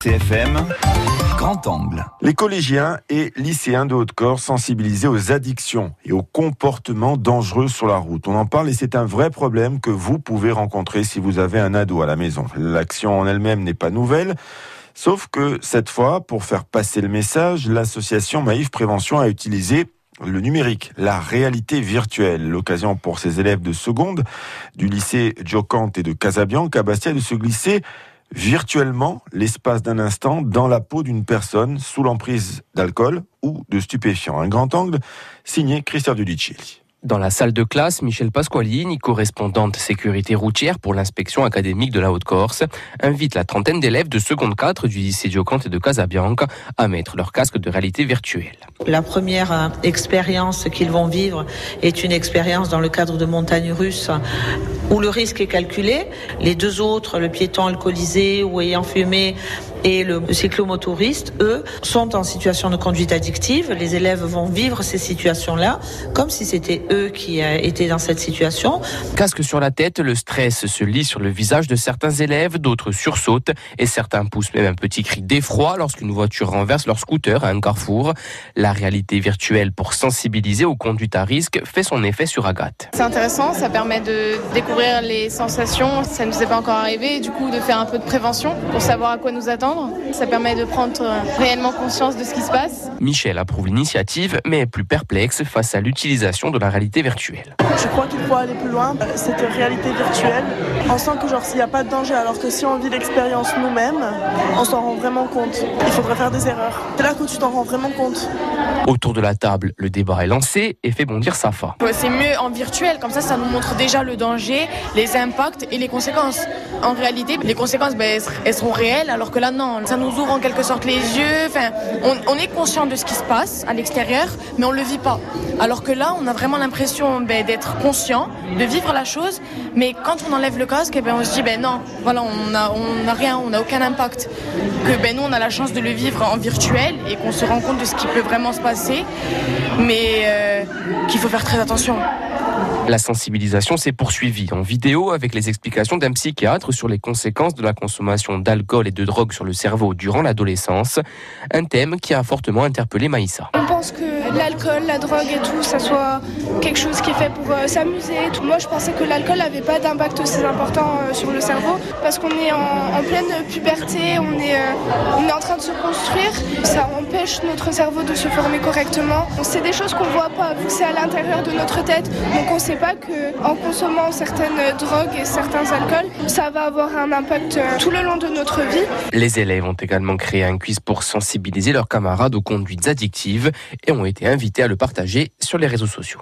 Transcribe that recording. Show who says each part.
Speaker 1: CFM, grand angle.
Speaker 2: Les collégiens et lycéens de Haute-Corse sensibilisés aux addictions et aux comportements dangereux sur la route. On en parle et c'est un vrai problème que vous pouvez rencontrer si vous avez un ado à la maison. L'action en elle-même n'est pas nouvelle. Sauf que cette fois, pour faire passer le message, l'association Maïf Prévention a utilisé le numérique, la réalité virtuelle, l'occasion pour ces élèves de seconde du lycée Jocante et de Casabianca à de se glisser virtuellement l'espace d'un instant dans la peau d'une personne sous l'emprise d'alcool ou de stupéfiants. Un grand angle signé Christophe Dudicelli.
Speaker 3: Dans la salle de classe, Michel Pasqualini, correspondante sécurité routière pour l'inspection académique de la Haute-Corse, invite la trentaine d'élèves de seconde 4 du lycée Diocante et de Casabianca à mettre leur casque de réalité virtuelle.
Speaker 4: La première euh, expérience qu'ils vont vivre est une expérience dans le cadre de montagnes russes où le risque est calculé. Les deux autres, le piéton alcoolisé ou ayant fumé, et le cyclomotoriste, eux, sont en situation de conduite addictive. Les élèves vont vivre ces situations-là comme si c'était eux qui euh, étaient dans cette situation.
Speaker 3: Casque sur la tête, le stress se lit sur le visage de certains élèves, d'autres sursautent et certains poussent même un petit cri d'effroi lorsqu'une voiture renverse leur scooter à un carrefour. La réalité virtuelle pour sensibiliser aux conduites à risque fait son effet sur Agathe.
Speaker 5: C'est intéressant, ça permet de découvrir les sensations, ça ne nous est pas encore arrivé, du coup de faire un peu de prévention pour savoir à quoi nous attendre. Ça permet de prendre réellement conscience de ce qui se passe.
Speaker 3: Michel approuve l'initiative, mais est plus perplexe face à l'utilisation de la réalité virtuelle.
Speaker 6: Je crois qu'il faut aller plus loin. Cette réalité virtuelle, on sent que genre s'il n'y a pas de danger, alors que si on vit l'expérience nous-mêmes, on s'en rend vraiment compte. Il faudrait faire des erreurs. C'est là que tu t'en rends vraiment compte.
Speaker 3: Autour de la table, le débat est lancé et fait bondir Safa.
Speaker 5: C'est mieux en virtuel, comme ça, ça nous montre déjà le danger, les impacts et les conséquences. En réalité, les conséquences, ben, elles seront réelles, alors que là, non. Ça nous ouvre en quelque sorte les yeux. On, est conscient de ce qui se passe à l'extérieur, mais on le vit pas. Alors que là, on a vraiment l'impression ben, d'être conscient, de vivre la chose, mais quand on enlève le casque, eh ben, on se dit ben non, voilà, on n'a rien, on n'a aucun impact. Que ben nous, on a la chance de le vivre en virtuel et qu'on se rend compte de ce qui peut vraiment se passer, mais euh, qu'il faut faire très attention.
Speaker 3: La sensibilisation s'est poursuivie en vidéo avec les explications d'un psychiatre sur les conséquences de la consommation d'alcool et de drogue sur le cerveau durant l'adolescence, un thème qui a fortement interpellé Maïssa.
Speaker 7: On pense que l'alcool, la drogue et tout, ça soit quelque chose qui est fait pour euh, s'amuser. Moi, je pensais que l'alcool n'avait pas d'impact aussi important euh, sur le cerveau parce qu'on est en, pleine puberté, on est, euh, on est en train de se construire. Ça empêche notre cerveau de se former correctement. C'est des choses qu'on ne voit pas vu que c'est à l'intérieur de notre tête. On sait pas qu'en consommant certaines drogues et certains alcools, ça va avoir un impact euh, tout le long de notre vie.
Speaker 3: Les élèves ont également créé un quiz pour sensibiliser leurs camarades aux conduites addictives et ont été invités à le partager sur les réseaux sociaux.